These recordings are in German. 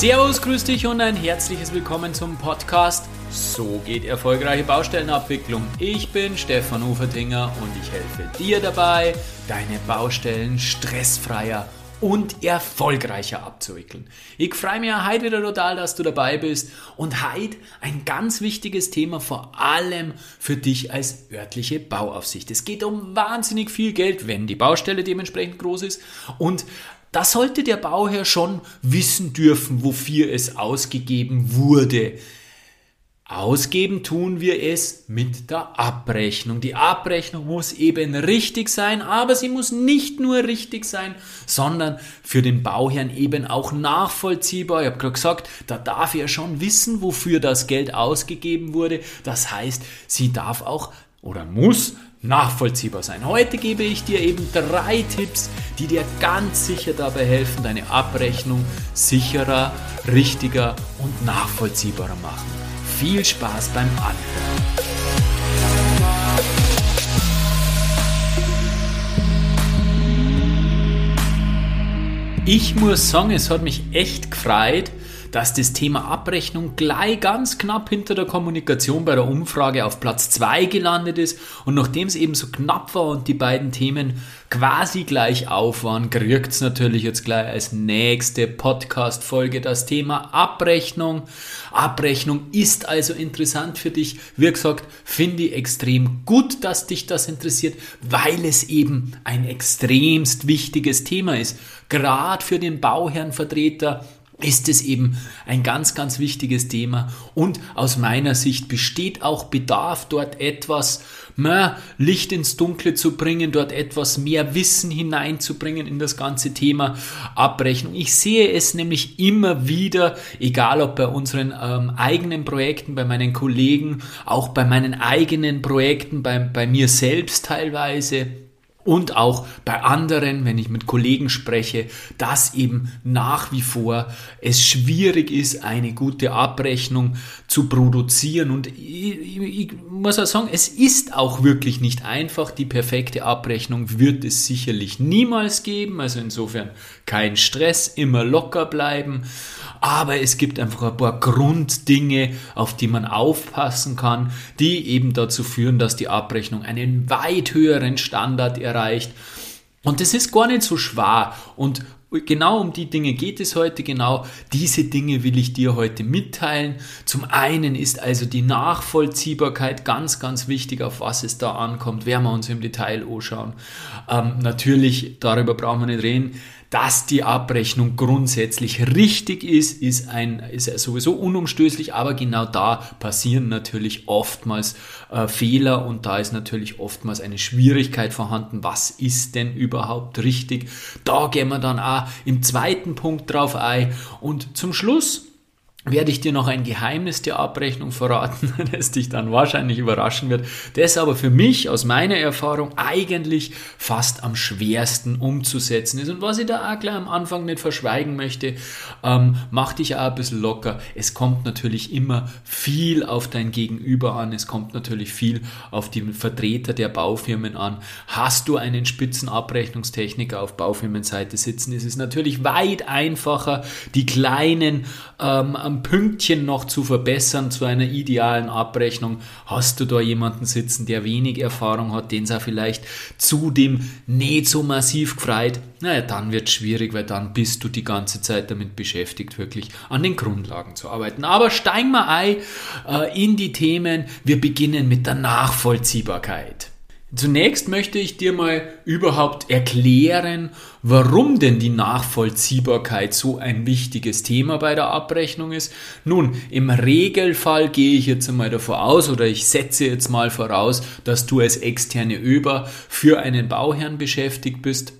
Servus, grüß dich und ein herzliches Willkommen zum Podcast So geht erfolgreiche Baustellenabwicklung. Ich bin Stefan Ufertinger und ich helfe dir dabei, deine Baustellen stressfreier und erfolgreicher abzuwickeln. Ich freue mich heute wieder total, dass du dabei bist und heute ein ganz wichtiges Thema vor allem für dich als örtliche Bauaufsicht. Es geht um wahnsinnig viel Geld, wenn die Baustelle dementsprechend groß ist und da sollte der Bauherr schon wissen dürfen, wofür es ausgegeben wurde. Ausgeben tun wir es mit der Abrechnung. Die Abrechnung muss eben richtig sein, aber sie muss nicht nur richtig sein, sondern für den Bauherrn eben auch nachvollziehbar. Ich habe gerade gesagt, da darf er schon wissen, wofür das Geld ausgegeben wurde. Das heißt, sie darf auch oder muss nachvollziehbar sein. Heute gebe ich dir eben drei Tipps, die dir ganz sicher dabei helfen, deine Abrechnung sicherer, richtiger und nachvollziehbarer machen. Viel Spaß beim Anhören. Ich muss sagen, es hat mich echt gefreut, dass das Thema Abrechnung gleich ganz knapp hinter der Kommunikation bei der Umfrage auf Platz 2 gelandet ist. Und nachdem es eben so knapp war und die beiden Themen quasi gleich auf waren, kriegt es natürlich jetzt gleich als nächste Podcast-Folge das Thema Abrechnung. Abrechnung ist also interessant für dich. Wie gesagt, finde ich extrem gut, dass dich das interessiert, weil es eben ein extremst wichtiges Thema ist. Gerade für den Bauherrenvertreter ist es eben ein ganz, ganz wichtiges Thema. Und aus meiner Sicht besteht auch Bedarf, dort etwas mehr Licht ins Dunkle zu bringen, dort etwas mehr Wissen hineinzubringen in das ganze Thema Abrechnung. Ich sehe es nämlich immer wieder, egal ob bei unseren ähm, eigenen Projekten, bei meinen Kollegen, auch bei meinen eigenen Projekten, bei, bei mir selbst teilweise und auch bei anderen, wenn ich mit Kollegen spreche, dass eben nach wie vor es schwierig ist, eine gute Abrechnung zu produzieren. Und ich, ich, muss auch sagen, es ist auch wirklich nicht einfach. Die perfekte Abrechnung wird es sicherlich niemals geben. Also insofern kein Stress, immer locker bleiben. Aber es gibt einfach ein paar Grunddinge, auf die man aufpassen kann, die eben dazu führen, dass die Abrechnung einen weit höheren Standard erreicht. Und das ist gar nicht so schwer. Und genau um die Dinge geht es heute, genau diese Dinge will ich dir heute mitteilen. Zum einen ist also die Nachvollziehbarkeit ganz, ganz wichtig, auf was es da ankommt, werden wir uns im Detail anschauen. Ähm, natürlich, darüber brauchen wir nicht reden dass die Abrechnung grundsätzlich richtig ist, ist, ein, ist sowieso unumstößlich, aber genau da passieren natürlich oftmals äh, Fehler und da ist natürlich oftmals eine Schwierigkeit vorhanden. Was ist denn überhaupt richtig? Da gehen wir dann auch im zweiten Punkt drauf ein und zum Schluss werde ich dir noch ein Geheimnis der Abrechnung verraten, das dich dann wahrscheinlich überraschen wird, das aber für mich aus meiner Erfahrung eigentlich fast am schwersten umzusetzen ist. Und was ich da auch gleich am Anfang nicht verschweigen möchte, ähm, mach dich auch ein bisschen locker. Es kommt natürlich immer viel auf dein Gegenüber an, es kommt natürlich viel auf die Vertreter der Baufirmen an. Hast du einen Spitzenabrechnungstechniker auf Baufirmenseite sitzen, ist es natürlich weit einfacher, die kleinen ähm, ein Pünktchen noch zu verbessern zu einer idealen Abrechnung. Hast du da jemanden sitzen, der wenig Erfahrung hat, den es auch vielleicht zudem nicht so massiv gefreut? Naja, dann wird es schwierig, weil dann bist du die ganze Zeit damit beschäftigt, wirklich an den Grundlagen zu arbeiten. Aber steigen wir ein äh, in die Themen. Wir beginnen mit der Nachvollziehbarkeit. Zunächst möchte ich dir mal überhaupt erklären, warum denn die Nachvollziehbarkeit so ein wichtiges Thema bei der Abrechnung ist. Nun, im Regelfall gehe ich jetzt einmal davon aus oder ich setze jetzt mal voraus, dass du als externe Über für einen Bauherrn beschäftigt bist.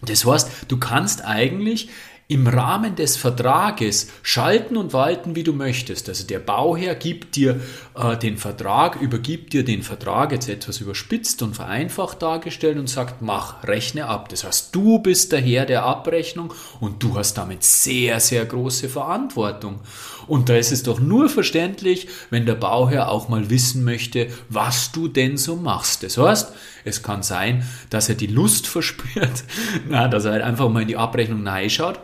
Das heißt, du kannst eigentlich im Rahmen des Vertrages schalten und walten, wie du möchtest. Also der Bauherr gibt dir äh, den Vertrag, übergibt dir den Vertrag jetzt etwas überspitzt und vereinfacht dargestellt und sagt, mach, rechne ab. Das heißt, du bist der Herr der Abrechnung und du hast damit sehr, sehr große Verantwortung. Und da ist es doch nur verständlich, wenn der Bauherr auch mal wissen möchte, was du denn so machst. Das heißt, es kann sein, dass er die Lust verspürt, na, dass er halt einfach mal in die Abrechnung schaut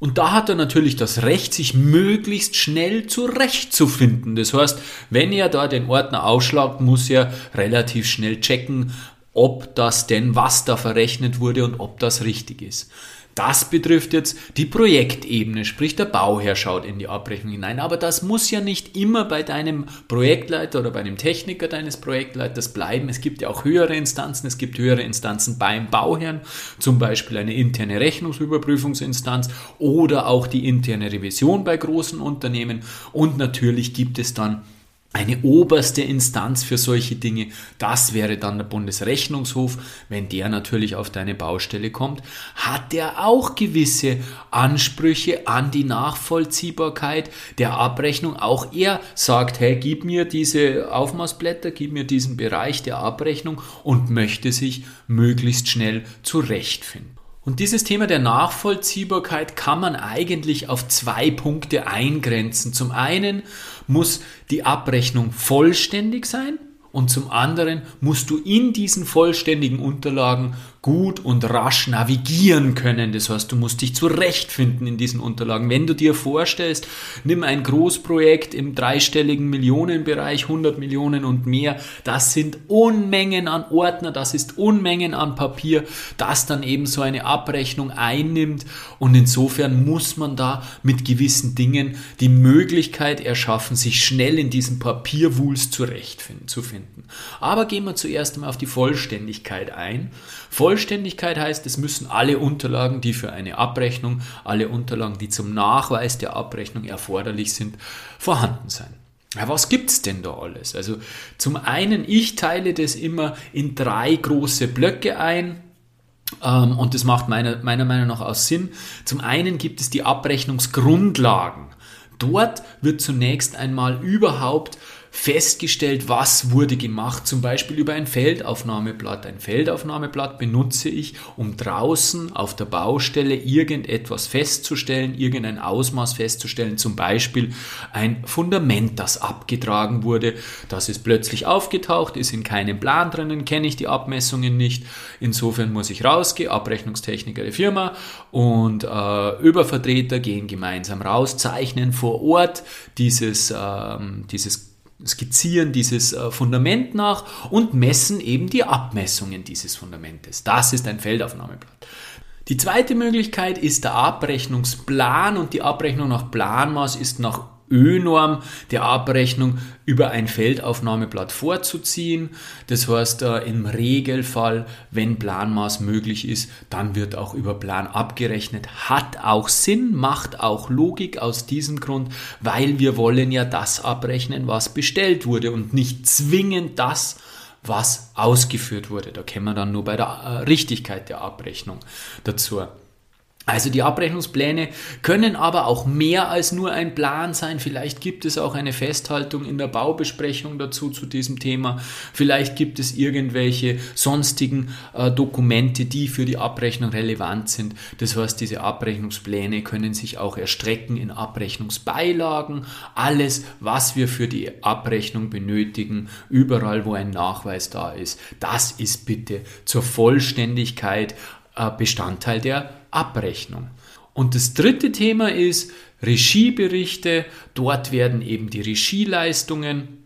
Und da hat er natürlich das Recht, sich möglichst schnell zurechtzufinden. Das heißt, wenn er da den Ordner ausschlagt, muss er relativ schnell checken, ob das denn, was da verrechnet wurde und ob das richtig ist. Das betrifft jetzt die Projektebene, sprich der Bauherr schaut in die Abrechnung hinein. Aber das muss ja nicht immer bei deinem Projektleiter oder bei dem Techniker deines Projektleiters bleiben. Es gibt ja auch höhere Instanzen. Es gibt höhere Instanzen beim Bauherrn, zum Beispiel eine interne Rechnungsüberprüfungsinstanz oder auch die interne Revision bei großen Unternehmen. Und natürlich gibt es dann eine oberste Instanz für solche Dinge, das wäre dann der Bundesrechnungshof. Wenn der natürlich auf deine Baustelle kommt, hat der auch gewisse Ansprüche an die Nachvollziehbarkeit der Abrechnung. Auch er sagt, hey, gib mir diese Aufmaßblätter, gib mir diesen Bereich der Abrechnung und möchte sich möglichst schnell zurechtfinden. Und dieses Thema der Nachvollziehbarkeit kann man eigentlich auf zwei Punkte eingrenzen. Zum einen muss die Abrechnung vollständig sein und zum anderen musst du in diesen vollständigen Unterlagen gut und rasch navigieren können. Das heißt, du musst dich zurechtfinden in diesen Unterlagen. Wenn du dir vorstellst, nimm ein Großprojekt im dreistelligen Millionenbereich, 100 Millionen und mehr, das sind Unmengen an Ordner, das ist Unmengen an Papier, das dann eben so eine Abrechnung einnimmt und insofern muss man da mit gewissen Dingen die Möglichkeit erschaffen, sich schnell in diesem Papierwulst zurechtzufinden. Aber gehen wir zuerst einmal auf die Vollständigkeit ein. Vollständigkeit heißt, es müssen alle Unterlagen, die für eine Abrechnung, alle Unterlagen, die zum Nachweis der Abrechnung erforderlich sind, vorhanden sein. Ja, was gibt's denn da alles? Also zum einen, ich teile das immer in drei große Blöcke ein. Ähm, und das macht meiner, meiner Meinung nach auch Sinn. Zum einen gibt es die Abrechnungsgrundlagen. Dort wird zunächst einmal überhaupt festgestellt, was wurde gemacht, zum Beispiel über ein Feldaufnahmeblatt. Ein Feldaufnahmeblatt benutze ich, um draußen auf der Baustelle irgendetwas festzustellen, irgendein Ausmaß festzustellen, zum Beispiel ein Fundament, das abgetragen wurde. Das ist plötzlich aufgetaucht, ist in keinem Plan drinnen, kenne ich die Abmessungen nicht. Insofern muss ich rausgehen, Abrechnungstechniker der Firma und äh, Übervertreter gehen gemeinsam raus, zeichnen vor Ort dieses, äh, dieses skizzieren dieses äh, Fundament nach und messen eben die Abmessungen dieses Fundamentes. Das ist ein Feldaufnahmeblatt. Die zweite Möglichkeit ist der Abrechnungsplan und die Abrechnung nach Planmaß ist nach Ö-Norm der Abrechnung über ein Feldaufnahmeblatt vorzuziehen. Das heißt, äh, im Regelfall, wenn Planmaß möglich ist, dann wird auch über Plan abgerechnet. Hat auch Sinn, macht auch Logik aus diesem Grund, weil wir wollen ja das abrechnen, was bestellt wurde und nicht zwingend das, was ausgeführt wurde. Da kämen wir dann nur bei der äh, Richtigkeit der Abrechnung dazu. Also die Abrechnungspläne können aber auch mehr als nur ein Plan sein. Vielleicht gibt es auch eine Festhaltung in der Baubesprechung dazu zu diesem Thema. Vielleicht gibt es irgendwelche sonstigen äh, Dokumente, die für die Abrechnung relevant sind. Das heißt, diese Abrechnungspläne können sich auch erstrecken in Abrechnungsbeilagen. Alles, was wir für die Abrechnung benötigen, überall, wo ein Nachweis da ist, das ist bitte zur Vollständigkeit äh, Bestandteil der Abrechnung. Und das dritte Thema ist Regieberichte. Dort werden eben die Regieleistungen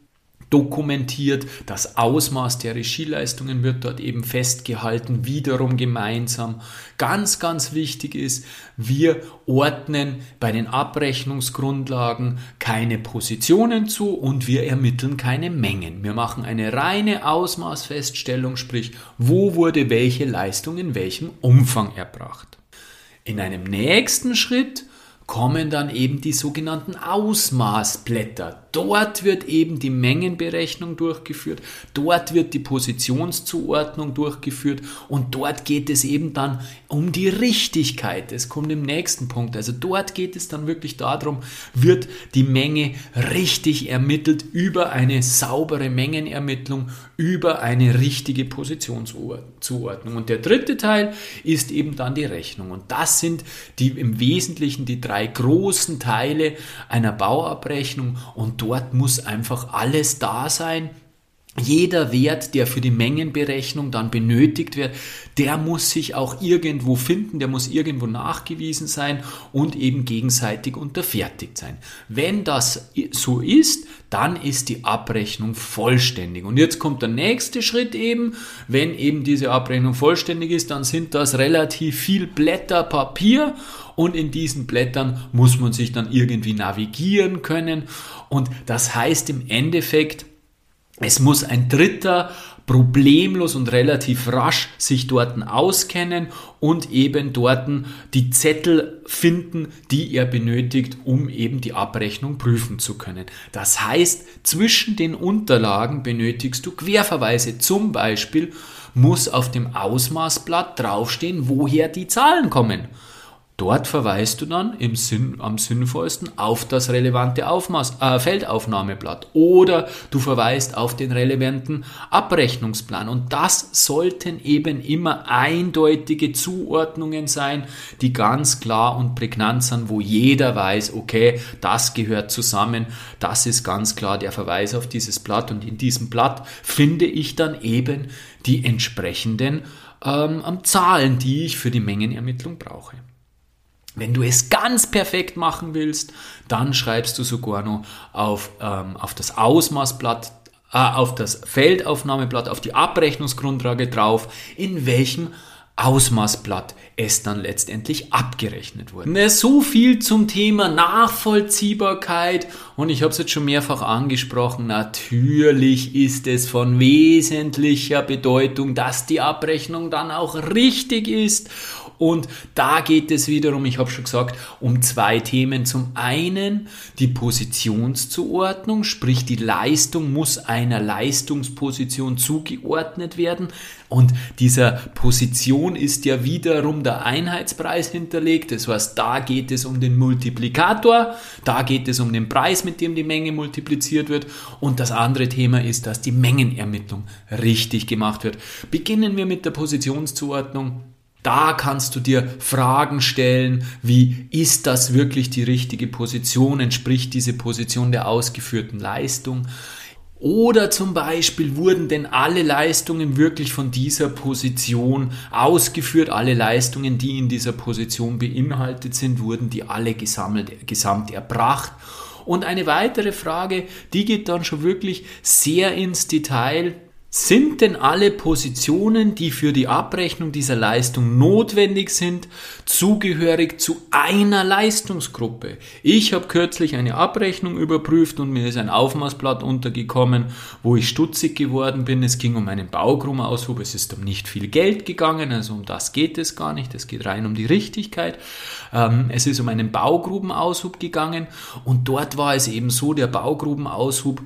dokumentiert. Das Ausmaß der Regieleistungen wird dort eben festgehalten, wiederum gemeinsam. Ganz, ganz wichtig ist, wir ordnen bei den Abrechnungsgrundlagen keine Positionen zu und wir ermitteln keine Mengen. Wir machen eine reine Ausmaßfeststellung, sprich, wo wurde welche Leistung in welchem Umfang erbracht. In einem nächsten Schritt kommen dann eben die sogenannten Ausmaßblätter. Dort wird eben die Mengenberechnung durchgeführt, dort wird die Positionszuordnung durchgeführt und dort geht es eben dann um die Richtigkeit. Es kommt im nächsten Punkt. Also dort geht es dann wirklich darum, wird die Menge richtig ermittelt über eine saubere Mengenermittlung, über eine richtige Positionszuordnung. Und der dritte Teil ist eben dann die Rechnung. Und das sind die im Wesentlichen die drei großen Teile einer Bauabrechnung und dort muss einfach alles da sein, jeder Wert, der für die Mengenberechnung dann benötigt wird, der muss sich auch irgendwo finden, der muss irgendwo nachgewiesen sein und eben gegenseitig unterfertigt sein. Wenn das so ist, dann ist die Abrechnung vollständig. Und jetzt kommt der nächste Schritt eben, wenn eben diese Abrechnung vollständig ist, dann sind das relativ viel Blätter Papier und in diesen Blättern muss man sich dann irgendwie navigieren können und das heißt im Endeffekt, es muss ein Dritter problemlos und relativ rasch sich dort auskennen und eben dort die Zettel finden, die er benötigt, um eben die Abrechnung prüfen zu können. Das heißt, zwischen den Unterlagen benötigst du Querverweise. Zum Beispiel muss auf dem Ausmaßblatt draufstehen, woher die Zahlen kommen. Dort verweist du dann im Sinn, am sinnvollsten auf das relevante Aufmaß, äh, Feldaufnahmeblatt oder du verweist auf den relevanten Abrechnungsplan. Und das sollten eben immer eindeutige Zuordnungen sein, die ganz klar und prägnant sind, wo jeder weiß, okay, das gehört zusammen, das ist ganz klar der Verweis auf dieses Blatt und in diesem Blatt finde ich dann eben die entsprechenden ähm, Zahlen, die ich für die Mengenermittlung brauche. Wenn du es ganz perfekt machen willst, dann schreibst du sogar noch auf, ähm, auf das Ausmaßblatt, äh, auf das Feldaufnahmeblatt, auf die Abrechnungsgrundlage drauf, in welchem Ausmaßblatt es dann letztendlich abgerechnet wurde. Ne, so viel zum Thema Nachvollziehbarkeit und ich habe es jetzt schon mehrfach angesprochen, natürlich ist es von wesentlicher Bedeutung, dass die Abrechnung dann auch richtig ist und da geht es wiederum, ich habe schon gesagt, um zwei Themen. Zum einen die Positionszuordnung, sprich die Leistung muss einer Leistungsposition zugeordnet werden. Und dieser Position ist ja wiederum der Einheitspreis hinterlegt. Das heißt, da geht es um den Multiplikator, da geht es um den Preis, mit dem die Menge multipliziert wird. Und das andere Thema ist, dass die Mengenermittlung richtig gemacht wird. Beginnen wir mit der Positionszuordnung. Da kannst du dir Fragen stellen, wie ist das wirklich die richtige Position? Entspricht diese Position der ausgeführten Leistung? Oder zum Beispiel wurden denn alle Leistungen wirklich von dieser Position ausgeführt? Alle Leistungen, die in dieser Position beinhaltet sind, wurden die alle gesammelt, gesamt erbracht? Und eine weitere Frage, die geht dann schon wirklich sehr ins Detail. Sind denn alle Positionen, die für die Abrechnung dieser Leistung notwendig sind, zugehörig zu einer Leistungsgruppe? Ich habe kürzlich eine Abrechnung überprüft und mir ist ein Aufmaßblatt untergekommen, wo ich stutzig geworden bin. Es ging um einen Baugrumaushub, es ist um nicht viel Geld gegangen, also um das geht es gar nicht, es geht rein um die Richtigkeit. Ähm, es ist um einen Baugrubenaushub gegangen und dort war es eben so, der Baugrubenaushub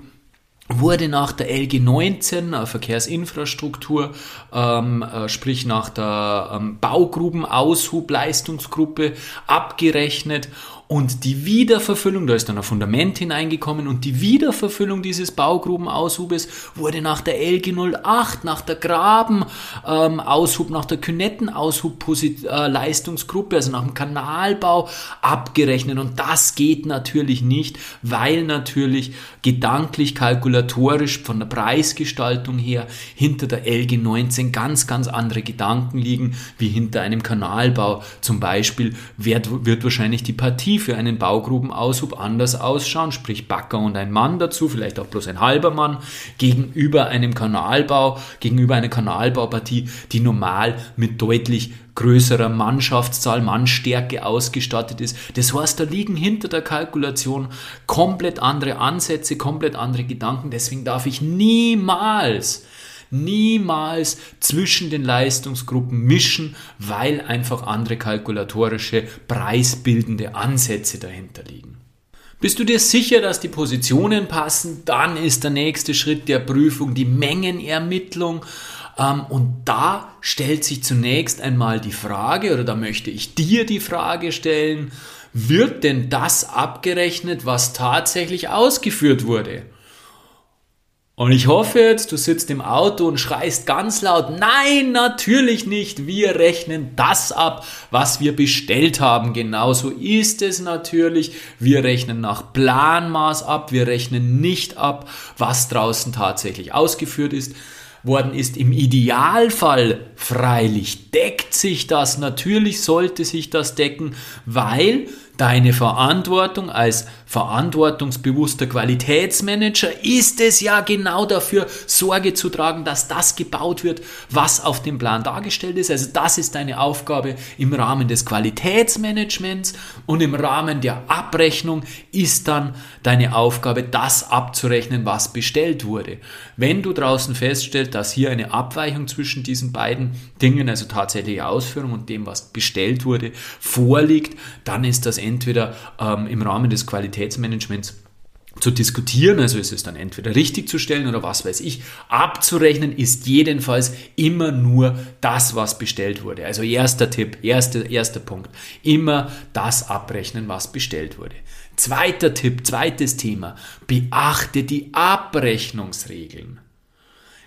wurde nach der LG 19 äh, Verkehrsinfrastruktur, ähm, äh, sprich nach der ähm, Baugrubenaushubleistungsgruppe abgerechnet und die Wiederverfüllung, da ist dann ein Fundament hineingekommen und die Wiederverfüllung dieses Baugrubenaushubes wurde nach der LG 08, nach der Grabenaushub, ähm, nach der Künettenaushub-Leistungsgruppe, also nach dem Kanalbau abgerechnet. Und das geht natürlich nicht, weil natürlich gedanklich, kalkulatorisch von der Preisgestaltung her hinter der LG 19 ganz, ganz andere Gedanken liegen, wie hinter einem Kanalbau. Zum Beispiel wird, wird wahrscheinlich die Partie für einen Baugrubenaushub anders ausschauen, sprich Backer und ein Mann dazu, vielleicht auch bloß ein halber Mann, gegenüber einem Kanalbau, gegenüber einer Kanalbaupartie, die normal mit deutlich größerer Mannschaftszahl, Mannstärke ausgestattet ist. Das heißt, da liegen hinter der Kalkulation komplett andere Ansätze, komplett andere Gedanken. Deswegen darf ich niemals niemals zwischen den Leistungsgruppen mischen, weil einfach andere kalkulatorische, preisbildende Ansätze dahinter liegen. Bist du dir sicher, dass die Positionen passen? Dann ist der nächste Schritt der Prüfung die Mengenermittlung. Ähm, und da stellt sich zunächst einmal die Frage, oder da möchte ich dir die Frage stellen, wird denn das abgerechnet, was tatsächlich ausgeführt wurde? Und ich hoffe jetzt, du sitzt im Auto und schreist ganz laut, nein, natürlich nicht, wir rechnen das ab, was wir bestellt haben. Genauso ist es natürlich. Wir rechnen nach Planmaß ab, wir rechnen nicht ab, was draußen tatsächlich ausgeführt ist worden ist. Im Idealfall freilich deckt sich das, natürlich sollte sich das decken, weil Deine Verantwortung als verantwortungsbewusster Qualitätsmanager ist es ja genau dafür, Sorge zu tragen, dass das gebaut wird, was auf dem Plan dargestellt ist. Also das ist deine Aufgabe im Rahmen des Qualitätsmanagements und im Rahmen der Abrechnung ist dann deine Aufgabe, das abzurechnen, was bestellt wurde. Wenn du draußen feststellst, dass hier eine Abweichung zwischen diesen beiden Dingen, also tatsächliche Ausführung und dem, was bestellt wurde, vorliegt, dann ist das entweder ähm, im Rahmen des Qualitätsmanagements zu diskutieren, also ist es dann entweder richtig zu stellen oder was weiß ich, abzurechnen ist jedenfalls immer nur das, was bestellt wurde. Also erster Tipp, erster, erster Punkt, immer das abrechnen, was bestellt wurde. Zweiter Tipp, zweites Thema, beachte die Abrechnungsregeln.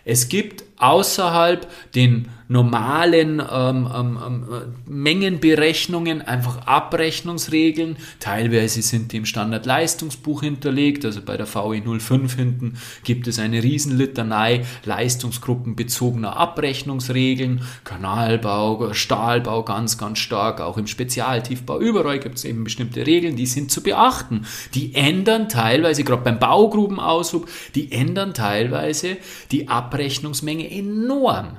Es gibt außerhalb den normalen ähm, ähm, ähm, Mengenberechnungen einfach Abrechnungsregeln. Teilweise sind die im Standardleistungsbuch hinterlegt, also bei der VE 05 hinten gibt es eine Riesenlitanei leistungsgruppenbezogener Abrechnungsregeln, Kanalbau, Stahlbau ganz, ganz stark, auch im Spezialtiefbau, überall gibt es eben bestimmte Regeln, die sind zu beachten. Die ändern teilweise, gerade beim Baugrubenaushub, die ändern teilweise die Abrechnungsmenge enorm.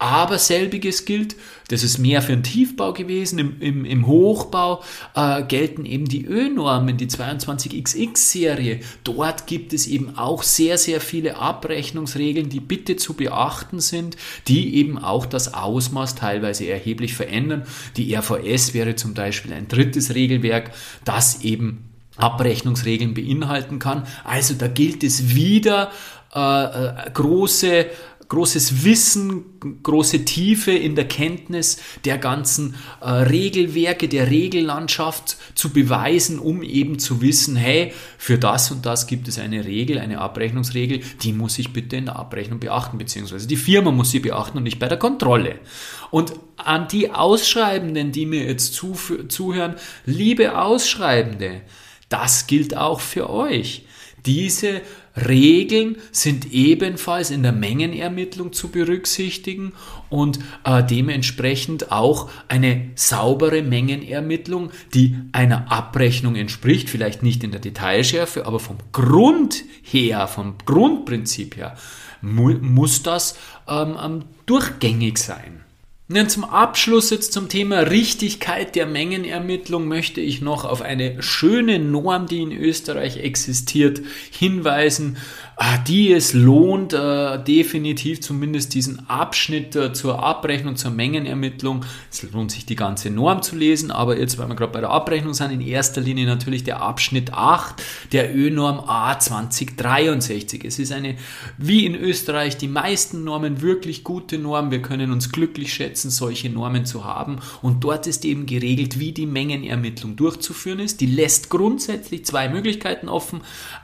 Aber selbiges gilt, das ist mehr für den Tiefbau gewesen, im, im, im Hochbau äh, gelten eben die Ö-Normen, die 22XX-Serie. Dort gibt es eben auch sehr, sehr viele Abrechnungsregeln, die bitte zu beachten sind, die eben auch das Ausmaß teilweise erheblich verändern. Die RVS wäre zum Beispiel ein drittes Regelwerk, das eben Abrechnungsregeln beinhalten kann. Also da gilt es wieder äh, äh, große großes Wissen, große Tiefe in der Kenntnis der ganzen äh, Regelwerke, der Regellandschaft zu beweisen, um eben zu wissen, hey, für das und das gibt es eine Regel, eine Abrechnungsregel, die muss ich bitte in der Abrechnung beachten, beziehungsweise die Firma muss sie beachten und nicht bei der Kontrolle. Und an die Ausschreibenden, die mir jetzt zuhören, liebe Ausschreibende, das gilt auch für euch. Diese Regeln sind ebenfalls in der Mengenermittlung zu berücksichtigen und äh, dementsprechend auch eine saubere Mengenermittlung, die einer Abrechnung entspricht, vielleicht nicht in der Detailschärfe, aber vom Grund her, vom Grundprinzip her, mu muss das ähm, ähm, durchgängig sein. Und zum Abschluss jetzt zum Thema Richtigkeit der Mengenermittlung möchte ich noch auf eine schöne Norm, die in Österreich existiert, hinweisen. Ah, die es lohnt, äh, definitiv zumindest diesen Abschnitt äh, zur Abrechnung, zur Mengenermittlung. Es lohnt sich die ganze Norm zu lesen, aber jetzt, weil wir gerade bei der Abrechnung sind, in erster Linie natürlich der Abschnitt 8 der Ö-Norm A 2063. Es ist eine, wie in Österreich, die meisten Normen wirklich gute Norm. Wir können uns glücklich schätzen, solche Normen zu haben. Und dort ist eben geregelt, wie die Mengenermittlung durchzuführen ist. Die lässt grundsätzlich zwei Möglichkeiten offen.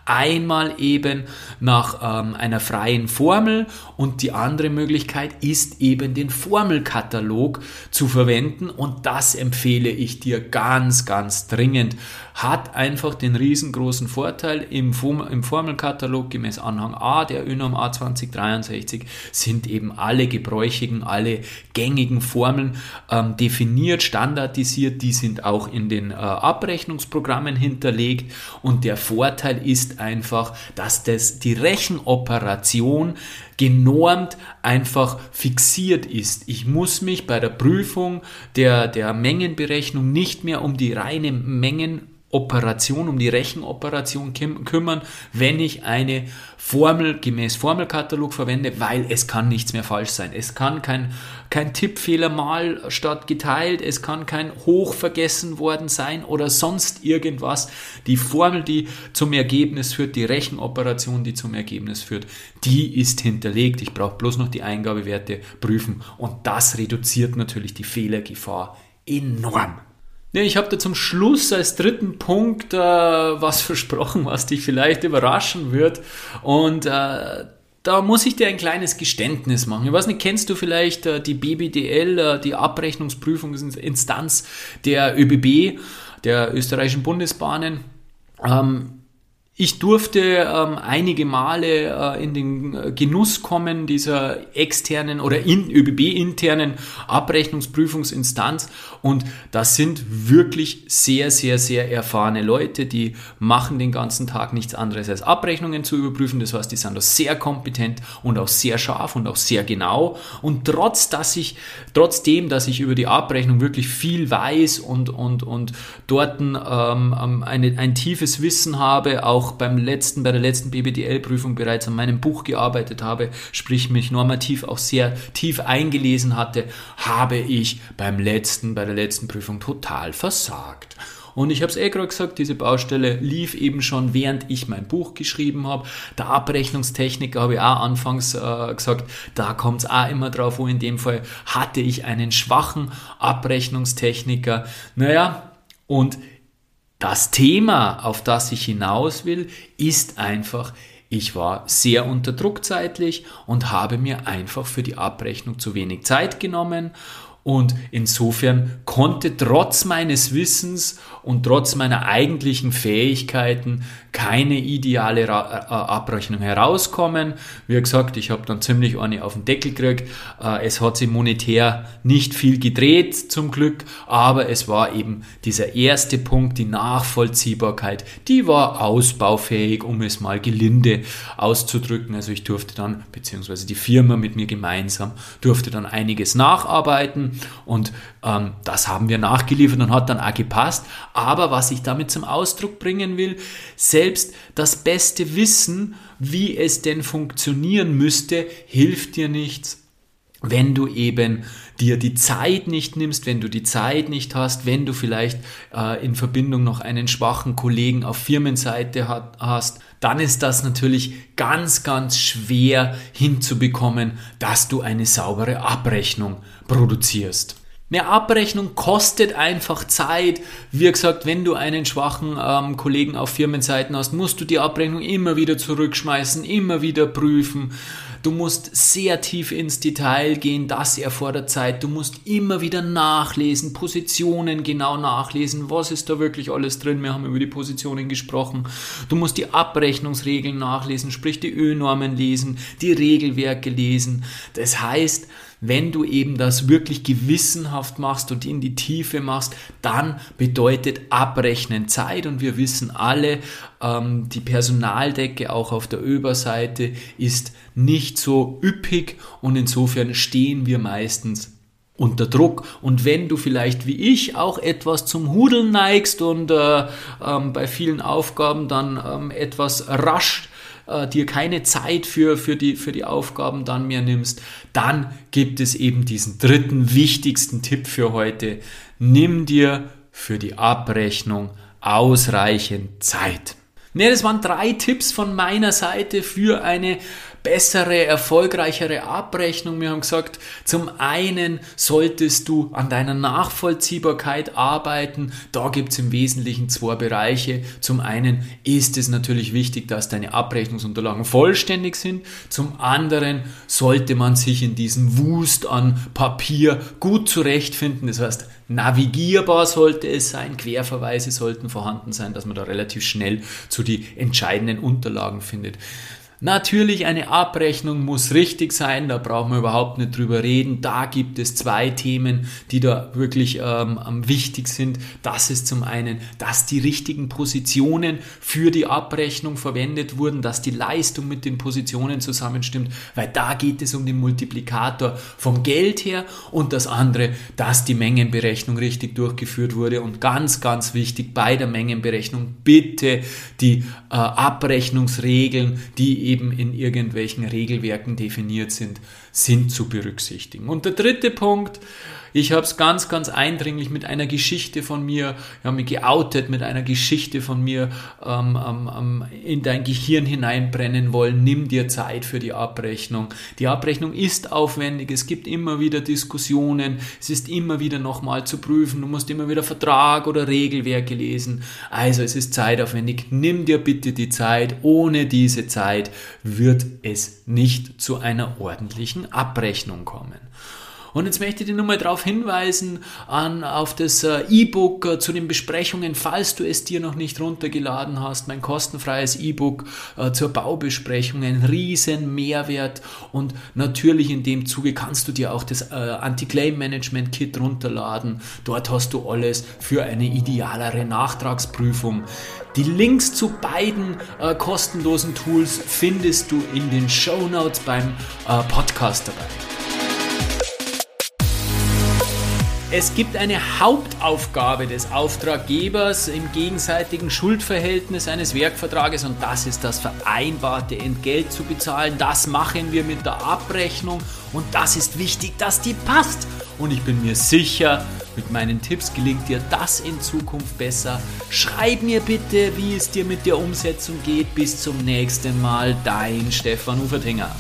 Einmal eben nach ähm, einer freien Formel und die andere Möglichkeit ist eben den Formelkatalog zu verwenden und das empfehle ich dir ganz, ganz dringend. Hat einfach den riesengroßen Vorteil im, Form im Formelkatalog gemäß Anhang A der ÖNOM A2063 sind eben alle gebräuchigen, alle gängigen Formeln ähm, definiert, standardisiert, die sind auch in den äh, Abrechnungsprogrammen hinterlegt und der Vorteil ist einfach, dass das die Rechenoperation genormt einfach fixiert ist. Ich muss mich bei der Prüfung der, der Mengenberechnung nicht mehr um die reine Mengen Operation, um die Rechenoperation kümmern, wenn ich eine Formel gemäß Formelkatalog verwende, weil es kann nichts mehr falsch sein. Es kann kein, kein Tippfehler mal statt geteilt, es kann kein Hoch vergessen worden sein oder sonst irgendwas. Die Formel, die zum Ergebnis führt, die Rechenoperation, die zum Ergebnis führt, die ist hinterlegt. Ich brauche bloß noch die Eingabewerte prüfen und das reduziert natürlich die Fehlergefahr enorm. Ja, ich habe da zum Schluss als dritten Punkt äh, was versprochen, was dich vielleicht überraschen wird. Und äh, da muss ich dir ein kleines Geständnis machen. Ich weiß nicht, kennst du vielleicht äh, die BBDL, äh, die Abrechnungsprüfungsinstanz der ÖBB, der österreichischen Bundesbahnen? Ähm, ich durfte ähm, einige Male äh, in den äh, Genuss kommen dieser externen oder in, ÖBB-internen Abrechnungsprüfungsinstanz und das sind wirklich sehr, sehr, sehr erfahrene Leute, die machen den ganzen Tag nichts anderes als Abrechnungen zu überprüfen. Das heißt, die sind da sehr kompetent und auch sehr scharf und auch sehr genau. Und trotz, dass ich, trotzdem, dass ich über die Abrechnung wirklich viel weiß und, und, und dort ähm, ähm eine, ein tiefes Wissen habe, auch auch beim letzten, bei der letzten BBDL-Prüfung bereits an meinem Buch gearbeitet habe, sprich mich normativ auch sehr tief eingelesen hatte, habe ich beim letzten, bei der letzten Prüfung total versagt. Und ich habe es eh gerade gesagt, diese Baustelle lief eben schon, während ich mein Buch geschrieben habe. Der Abrechnungstechniker habe ich auch anfangs äh, gesagt, da kommt es auch immer drauf, wo in dem Fall hatte ich einen schwachen Abrechnungstechniker. Naja, und das Thema, auf das ich hinaus will, ist einfach, ich war sehr unter Druck zeitlich und habe mir einfach für die Abrechnung zu wenig Zeit genommen und insofern konnte trotz meines Wissens und trotz meiner eigentlichen Fähigkeiten keine ideale Ra äh, Abrechnung herauskommen. Wie gesagt, ich habe dann ziemlich eine auf den Deckel gekriegt. Äh, es hat sich monetär nicht viel gedreht, zum Glück, aber es war eben dieser erste Punkt, die Nachvollziehbarkeit, die war ausbaufähig, um es mal gelinde auszudrücken. Also ich durfte dann, beziehungsweise die Firma mit mir gemeinsam, durfte dann einiges nacharbeiten und ähm, das haben wir nachgeliefert und hat dann auch gepasst. Aber was ich damit zum Ausdruck bringen will, selbst das beste Wissen, wie es denn funktionieren müsste, hilft dir nichts, wenn du eben dir die Zeit nicht nimmst, wenn du die Zeit nicht hast, wenn du vielleicht äh, in Verbindung noch einen schwachen Kollegen auf Firmenseite hat, hast, dann ist das natürlich ganz, ganz schwer hinzubekommen, dass du eine saubere Abrechnung produzierst. Eine Abrechnung kostet einfach Zeit. Wie gesagt, wenn du einen schwachen ähm, Kollegen auf Firmenseiten hast, musst du die Abrechnung immer wieder zurückschmeißen, immer wieder prüfen. Du musst sehr tief ins Detail gehen, das erfordert Zeit. Du musst immer wieder nachlesen, Positionen genau nachlesen, was ist da wirklich alles drin. Wir haben über die Positionen gesprochen. Du musst die Abrechnungsregeln nachlesen, sprich die Ö-Normen lesen, die Regelwerke lesen. Das heißt, wenn du eben das wirklich gewissenhaft machst und in die Tiefe machst, dann bedeutet Abrechnen Zeit und wir wissen alle, ähm, die Personaldecke auch auf der Oberseite ist nicht so üppig und insofern stehen wir meistens unter Druck. Und wenn du vielleicht wie ich auch etwas zum Hudeln neigst und äh, ähm, bei vielen Aufgaben dann ähm, etwas rasch äh, dir keine Zeit für, für, die, für die Aufgaben dann mehr nimmst, dann gibt es eben diesen dritten wichtigsten Tipp für heute. Nimm dir für die Abrechnung ausreichend Zeit. Ne, das waren drei Tipps von meiner Seite für eine bessere, erfolgreichere Abrechnung. Wir haben gesagt, zum einen solltest du an deiner Nachvollziehbarkeit arbeiten. Da gibt es im Wesentlichen zwei Bereiche. Zum einen ist es natürlich wichtig, dass deine Abrechnungsunterlagen vollständig sind. Zum anderen sollte man sich in diesem Wust an Papier gut zurechtfinden. Das heißt, navigierbar sollte es sein, Querverweise sollten vorhanden sein, dass man da relativ schnell zu die entscheidenden Unterlagen findet. Natürlich, eine Abrechnung muss richtig sein, da brauchen wir überhaupt nicht drüber reden. Da gibt es zwei Themen, die da wirklich ähm, wichtig sind. Das ist zum einen, dass die richtigen Positionen für die Abrechnung verwendet wurden, dass die Leistung mit den Positionen zusammenstimmt, weil da geht es um den Multiplikator vom Geld her und das andere, dass die Mengenberechnung richtig durchgeführt wurde und ganz, ganz wichtig bei der Mengenberechnung bitte die äh, Abrechnungsregeln, die eben in irgendwelchen Regelwerken definiert sind, sind zu berücksichtigen. Und der dritte Punkt, Ich habe es ganz, ganz eindringlich mit einer Geschichte von mir, ich habe mich geoutet mit einer Geschichte von mir ähm, ähm, in dein Gehirn hineinbrennen wollen. Nimm dir Zeit für die Abrechnung. Die Abrechnung ist aufwendig, es gibt immer wieder Diskussionen, es ist immer wieder nochmal zu prüfen, du musst immer wieder Vertrag oder Regelwerke lesen. Also es ist zeitaufwendig. Nimm dir bitte die Zeit. Ohne diese Zeit wird es nicht zu einer ordentlichen Abrechnung kommen. Und jetzt möchte ich dir nur mal darauf hinweisen, an, auf das äh, E-Book äh, zu den Besprechungen, falls du es dir noch nicht runtergeladen hast, mein kostenfreies E-Book äh, zur Baubesprechung, ein riesen Mehrwert und natürlich in dem Zuge kannst du dir auch das Anti-Claim-Management-Kit runterladen. Dort hast du alles für eine idealere Nachtragsprüfung. Die Links zu beiden äh, kostenlosen Tools findest du in den Show Notes beim äh, Podcast dabei. Es gibt eine Hauptaufgabe des Auftraggebers im gegenseitigen Schuldverhältnis eines Werkvertrages und das ist das vereinbarte Entgelt zu bezahlen. Das machen wir mit der Abrechnung und das ist wichtig, dass die passt. Und ich bin mir sicher, mit meinen Tipps gelingt dir das in Zukunft besser. Schreib mir bitte, wie es dir mit der Umsetzung geht. Bis zum nächsten Mal, dein Stefan Ufertinger.